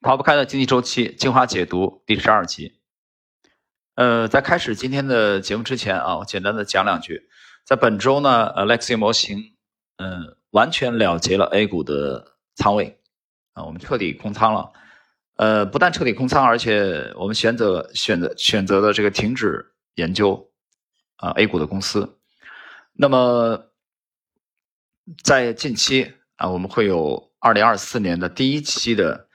逃不开的经济周期精华解读第十二集。呃，在开始今天的节目之前啊，我简单的讲两句。在本周呢，Alexi 模型嗯完全了结了 A 股的仓位啊，我们彻底空仓了。呃，不但彻底空仓，而且我们选择选择选择的这个停止研究啊 A 股的公司。那么在近期啊，我们会有二零二四年的第一期的。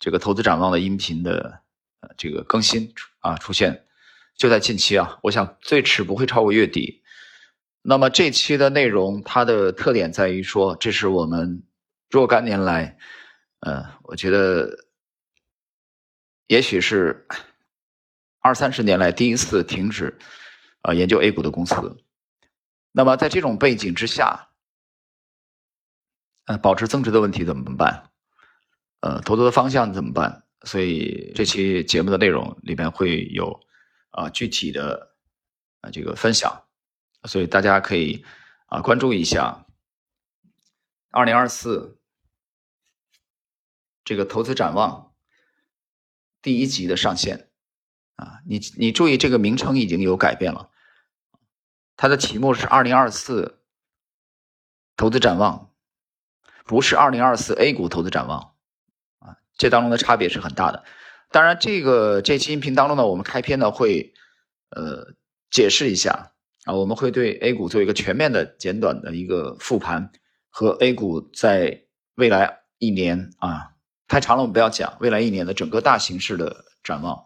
这个投资展望的音频的呃这个更新啊出现就在近期啊，我想最迟不会超过月底。那么这期的内容它的特点在于说，这是我们若干年来，呃，我觉得也许是二三十年来第一次停止啊研究 A 股的公司。那么在这种背景之下，呃，保持增值的问题怎么办？呃，投资的方向怎么办？所以这期节目的内容里边会有啊具体的啊这个分享，所以大家可以啊关注一下二零二四这个投资展望第一集的上线啊，你你注意这个名称已经有改变了，它的题目是二零二四投资展望，不是二零二四 A 股投资展望。这当中的差别是很大的，当然，这个这期音频当中呢，我们开篇呢会，呃，解释一下啊，我们会对 A 股做一个全面的简短的一个复盘，和 A 股在未来一年啊，太长了我们不要讲，未来一年的整个大形势的展望。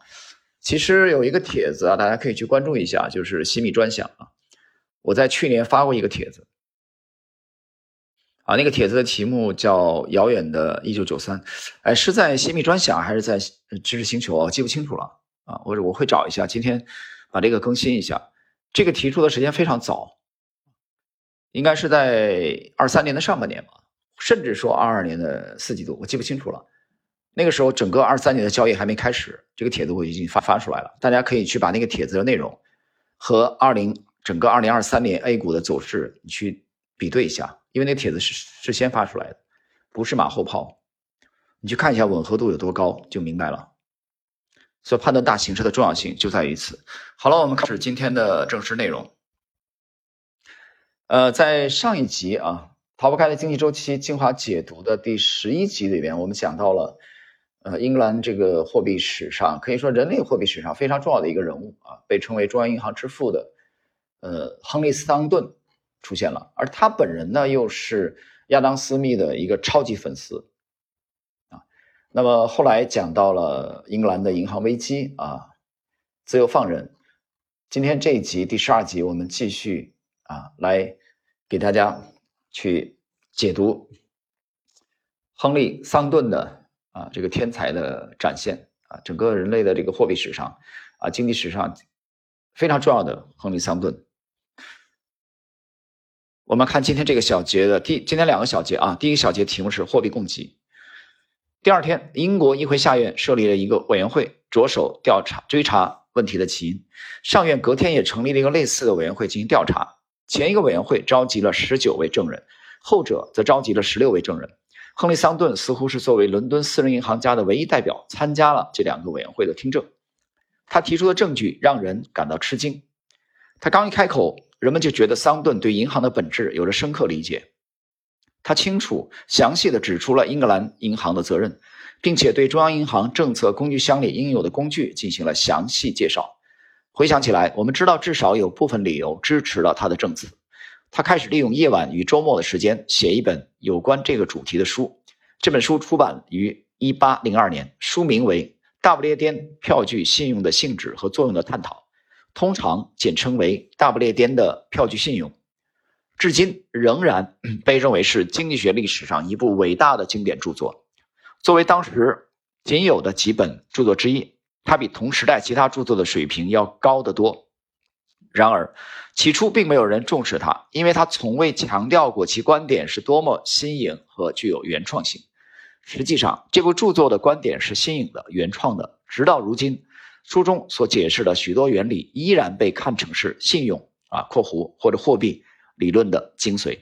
其实有一个帖子啊，大家可以去关注一下，就是西米专享啊，我在去年发过一个帖子。啊，那个帖子的题目叫《遥远的一九九三》，哎，是在新密专享还是在知识星球啊？记不清楚了啊，我我会找一下，今天把这个更新一下。这个提出的时间非常早，应该是在二三年的上半年吧，甚至说二二年的四季度，我记不清楚了。那个时候整个二三年的交易还没开始，这个帖子我已经发发出来了，大家可以去把那个帖子的内容和二零整个二零二三年 A 股的走势去比对一下。因为那帖子是是先发出来的，不是马后炮，你去看一下吻合度有多高就明白了。所以判断大形势的重要性就在于此。好了，我们开始今天的正式内容。呃，在上一集啊，逃不开的经济周期精华解读的第十一集里边，我们讲到了呃，英格兰这个货币史上可以说人类货币史上非常重要的一个人物啊，被称为中央银行之父的呃，亨利斯汤顿。出现了，而他本人呢，又是亚当斯密的一个超级粉丝啊。那么后来讲到了英格兰的银行危机啊，自由放任。今天这一集第十二集，我们继续啊，来给大家去解读亨利桑顿的啊这个天才的展现啊，整个人类的这个货币史上啊，经济史上非常重要的亨利桑顿。我们看今天这个小节的第，今天两个小节啊，第一个小节题目是货币供给。第二天，英国议会下院设立了一个委员会，着手调查追查问题的起因。上院隔天也成立了一个类似的委员会进行调查。前一个委员会召集了十九位证人，后者则召集了十六位证人。亨利·桑顿似乎是作为伦敦私人银行家的唯一代表参加了这两个委员会的听证。他提出的证据让人感到吃惊。他刚一开口。人们就觉得桑顿对银行的本质有了深刻理解，他清楚详细的指出了英格兰银行的责任，并且对中央银行政策工具箱里应有的工具进行了详细介绍。回想起来，我们知道至少有部分理由支持了他的证词。他开始利用夜晚与周末的时间写一本有关这个主题的书。这本书出版于1802年，书名为《大不列颠票据信用的性质和作用的探讨》。通常简称为大不列颠的票据信用，至今仍然 被认为是经济学历史上一部伟大的经典著作。作为当时仅有的几本著作之一，它比同时代其他著作的水平要高得多。然而，起初并没有人重视它，因为它从未强调过其观点是多么新颖和具有原创性。实际上，这部著作的观点是新颖的、原创的，直到如今。书中所解释的许多原理依然被看成是信用啊（括弧或者货币理论）的精髓，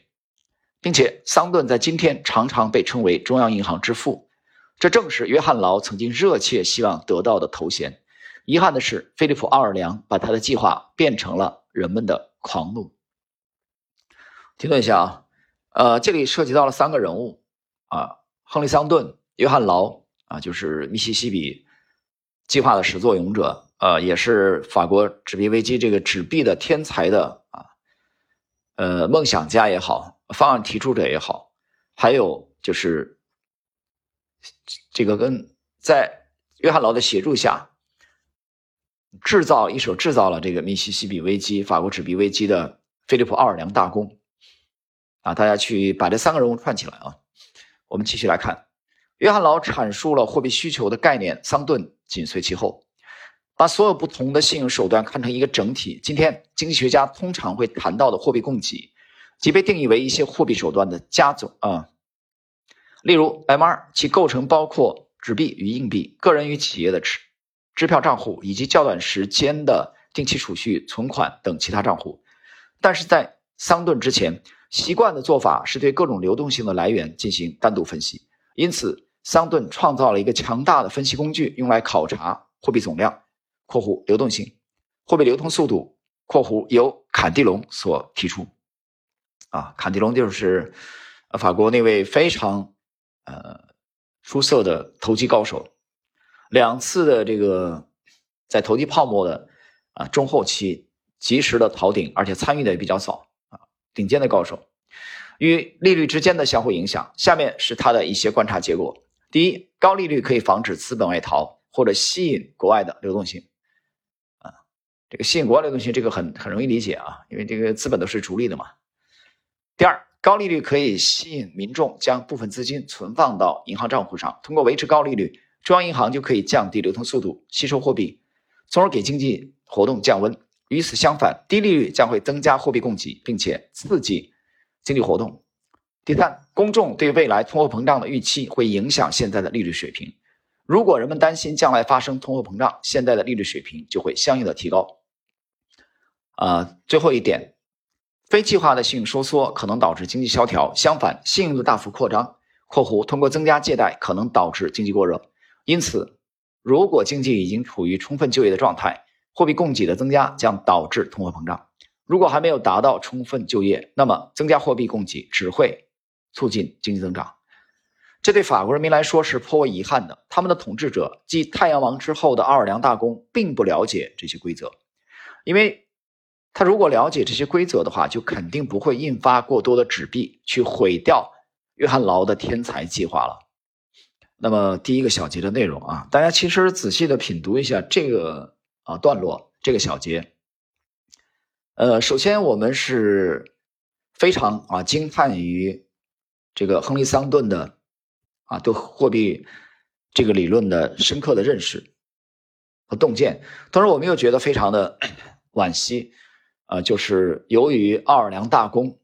并且桑顿在今天常常被称为中央银行之父。这正是约翰劳曾经热切希望得到的头衔。遗憾的是，菲利普·奥尔良把他的计划变成了人们的狂怒。停顿一下啊，呃，这里涉及到了三个人物啊，亨利·桑顿、约翰·劳啊，就是密西西比计划的始作俑者，呃，也是法国纸币危机这个纸币的天才的啊，呃，梦想家也好，方案提出者也好，还有就是这个跟在约翰·劳的协助下。制造一手制造了这个密西西比危机、法国纸币危机的菲利普·奥尔良大公，啊，大家去把这三个人物串起来啊。我们继续来看，约翰劳阐述了货币需求的概念，桑顿紧随其后，把所有不同的信用手段看成一个整体。今天经济学家通常会谈到的货币供给，即被定义为一些货币手段的加总啊，例如 M2，其构成包括纸币与硬币、个人与企业的持。支票账户以及较短时间的定期储蓄、存款等其他账户，但是在桑顿之前，习惯的做法是对各种流动性的来源进行单独分析。因此，桑顿创造了一个强大的分析工具，用来考察货币总量（括弧流动性）、货币流通速度（括弧由坎蒂隆所提出）。啊，坎蒂隆就是法国那位非常呃出色的投机高手。两次的这个在投机泡沫的啊中后期及时的逃顶，而且参与的也比较早啊，顶尖的高手与利率之间的相互影响。下面是他的一些观察结果：第一，高利率可以防止资本外逃或者吸引国外的流动性啊，这个吸引国外流动性这个很很容易理解啊，因为这个资本都是逐利的嘛。第二，高利率可以吸引民众将部分资金存放到银行账户上，通过维持高利率。中央银行就可以降低流通速度，吸收货币，从而给经济活动降温。与此相反，低利率将会增加货币供给，并且刺激经济活动。第三，公众对未来通货膨胀的预期会影响现在的利率水平。如果人们担心将来发生通货膨胀，现在的利率水平就会相应的提高。啊，最后一点，非计划的信用收缩可能导致经济萧条，相反，信用的大幅扩张（括弧通过增加借贷可能导致经济过热）。因此，如果经济已经处于充分就业的状态，货币供给的增加将导致通货膨胀；如果还没有达到充分就业，那么增加货币供给只会促进经济增长。这对法国人民来说是颇为遗憾的。他们的统治者，继太阳王之后的奥尔良大公，并不了解这些规则，因为他如果了解这些规则的话，就肯定不会印发过多的纸币去毁掉约翰劳的天才计划了。那么第一个小节的内容啊，大家其实仔细的品读一下这个啊段落，这个小节。呃，首先我们是非常啊惊叹于这个亨利·桑顿的啊对货币这个理论的深刻的认识和洞见，同时我们又觉得非常的惋惜啊，就是由于奥尔良大公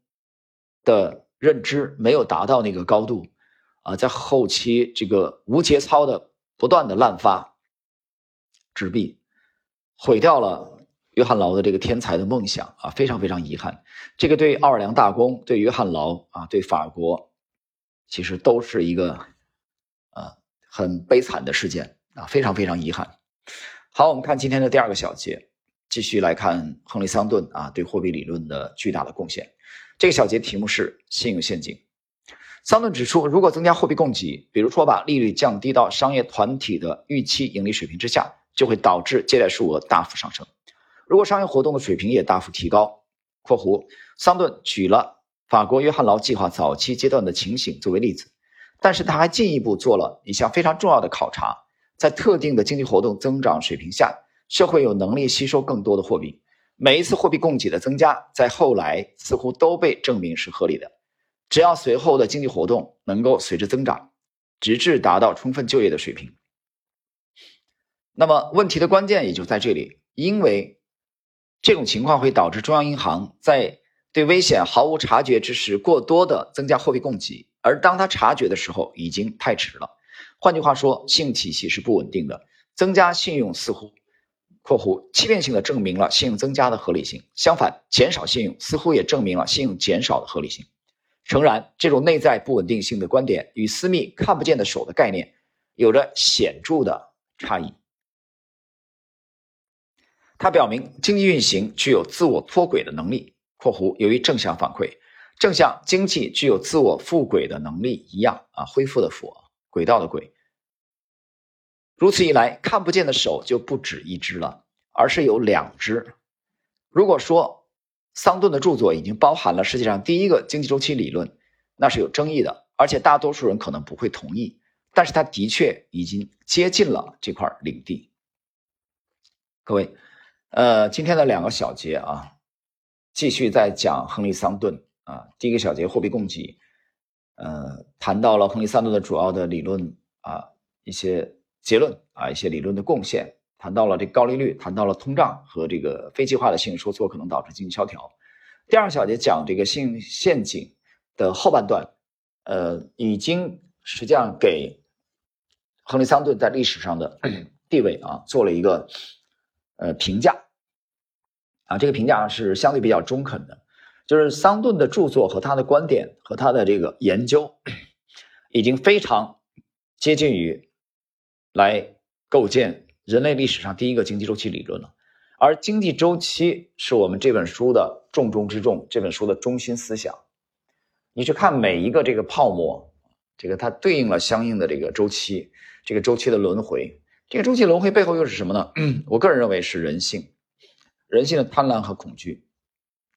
的认知没有达到那个高度。啊，在后期这个无节操的不断的滥发纸币，毁掉了约翰劳的这个天才的梦想啊，非常非常遗憾。这个对奥尔良大公、对约翰劳啊、对法国，其实都是一个啊很悲惨的事件啊，非常非常遗憾。好，我们看今天的第二个小节，继续来看亨利·桑顿啊对货币理论的巨大的贡献。这个小节题目是信用陷阱。桑顿指出，如果增加货币供给，比如说把利率降低到商业团体的预期盈利水平之下，就会导致借贷数额大幅上升。如果商业活动的水平也大幅提高（括弧桑顿举了法国约翰劳计划早期阶段的情形作为例子），但是他还进一步做了一项非常重要的考察：在特定的经济活动增长水平下，社会有能力吸收更多的货币。每一次货币供给的增加，在后来似乎都被证明是合理的。只要随后的经济活动能够随之增长，直至达到充分就业的水平，那么问题的关键也就在这里。因为这种情况会导致中央银行在对危险毫无察觉之时，过多的增加货币供给，而当他察觉的时候，已经太迟了。换句话说，信用体系是不稳定的。增加信用似乎（括弧欺骗性的证明了信用增加的合理性），相反，减少信用似乎也证明了信用减少的合理性。诚然，这种内在不稳定性的观点与私密看不见的手的概念有着显著的差异。它表明经济运行具有自我脱轨的能力（括弧由于正向反馈，正向经济具有自我复轨的能力一样啊，恢复的复，轨道的轨）。如此一来，看不见的手就不止一只了，而是有两只。如果说桑顿的著作已经包含了世界上第一个经济周期理论，那是有争议的，而且大多数人可能不会同意。但是他的确已经接近了这块领地。各位，呃，今天的两个小节啊，继续在讲亨利·桑顿啊。第一个小节货币供给，呃，谈到了亨利·桑顿的主要的理论啊，一些结论啊，一些理论的贡献，谈到了这高利率，谈到了通胀和这个非计划的信用收缩可能导致经济萧条。第二小节讲这个信用陷阱的后半段，呃，已经实际上给。亨利·桑顿在历史上的地位啊，做了一个呃评价啊，这个评价是相对比较中肯的，就是桑顿的著作和他的观点和他的这个研究，已经非常接近于来构建人类历史上第一个经济周期理论了。而经济周期是我们这本书的重中之重，这本书的中心思想。你去看每一个这个泡沫，这个它对应了相应的这个周期。这个周期的轮回，这个周期轮回背后又是什么呢？我个人认为是人性，人性的贪婪和恐惧，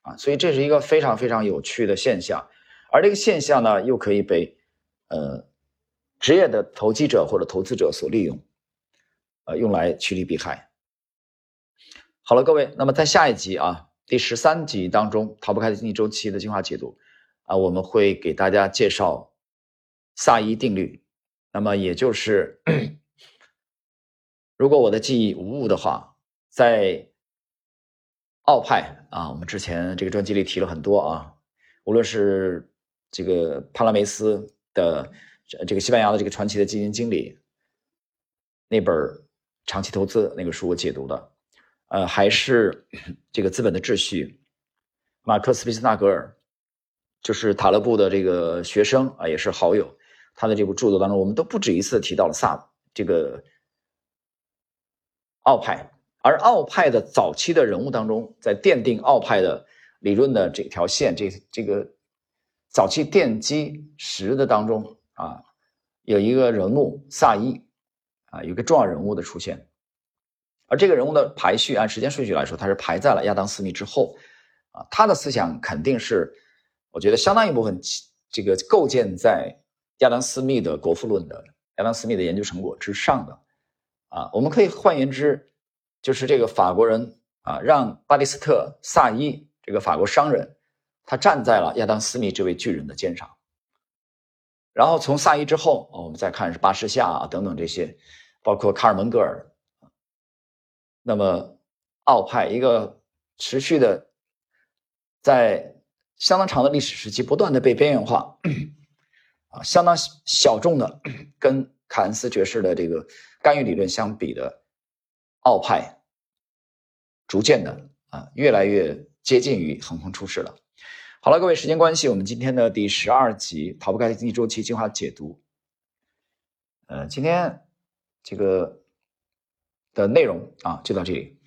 啊，所以这是一个非常非常有趣的现象，而这个现象呢，又可以被呃职业的投机者或者投资者所利用，呃，用来趋利避害。好了，各位，那么在下一集啊，第十三集当中，逃不开的经济周期的进化解读啊，我们会给大家介绍萨伊定律。那么也就是，如果我的记忆无误的话，在奥派啊，我们之前这个专辑里提了很多啊，无论是这个帕拉梅斯的这个西班牙的这个传奇的基金经理那本长期投资那个书我解读的，呃，还是这个资本的秩序，马克思·皮斯纳格尔就是塔勒布的这个学生啊，也是好友。他的这部著作当中，我们都不止一次提到了萨这个奥派，而奥派的早期的人物当中，在奠定奥派的理论的这条线，这这个早期奠基石的当中啊，有一个人物萨伊啊，有一个重要人物的出现，而这个人物的排序按时间顺序来说，他是排在了亚当斯密之后啊，他的思想肯定是我觉得相当一部分这个构建在。亚当·斯密的《国富论》的亚当·斯密的研究成果之上的，啊，我们可以换言之，就是这个法国人啊，让巴蒂斯特·萨伊这个法国商人，他站在了亚当·斯密这位巨人的肩上。然后从萨伊之后，我们再看是巴士夏啊等等这些，包括卡尔·蒙格尔。那么奥派一个持续的，在相当长的历史时期不断的被边缘化。啊，相当小众的，跟凯恩斯爵士的这个干预理论相比的奥派，逐渐的啊，越来越接近于横空出世了。好了，各位，时间关系，我们今天的第十二集逃不开经济周期进化解读，呃，今天这个的内容啊，就到这里。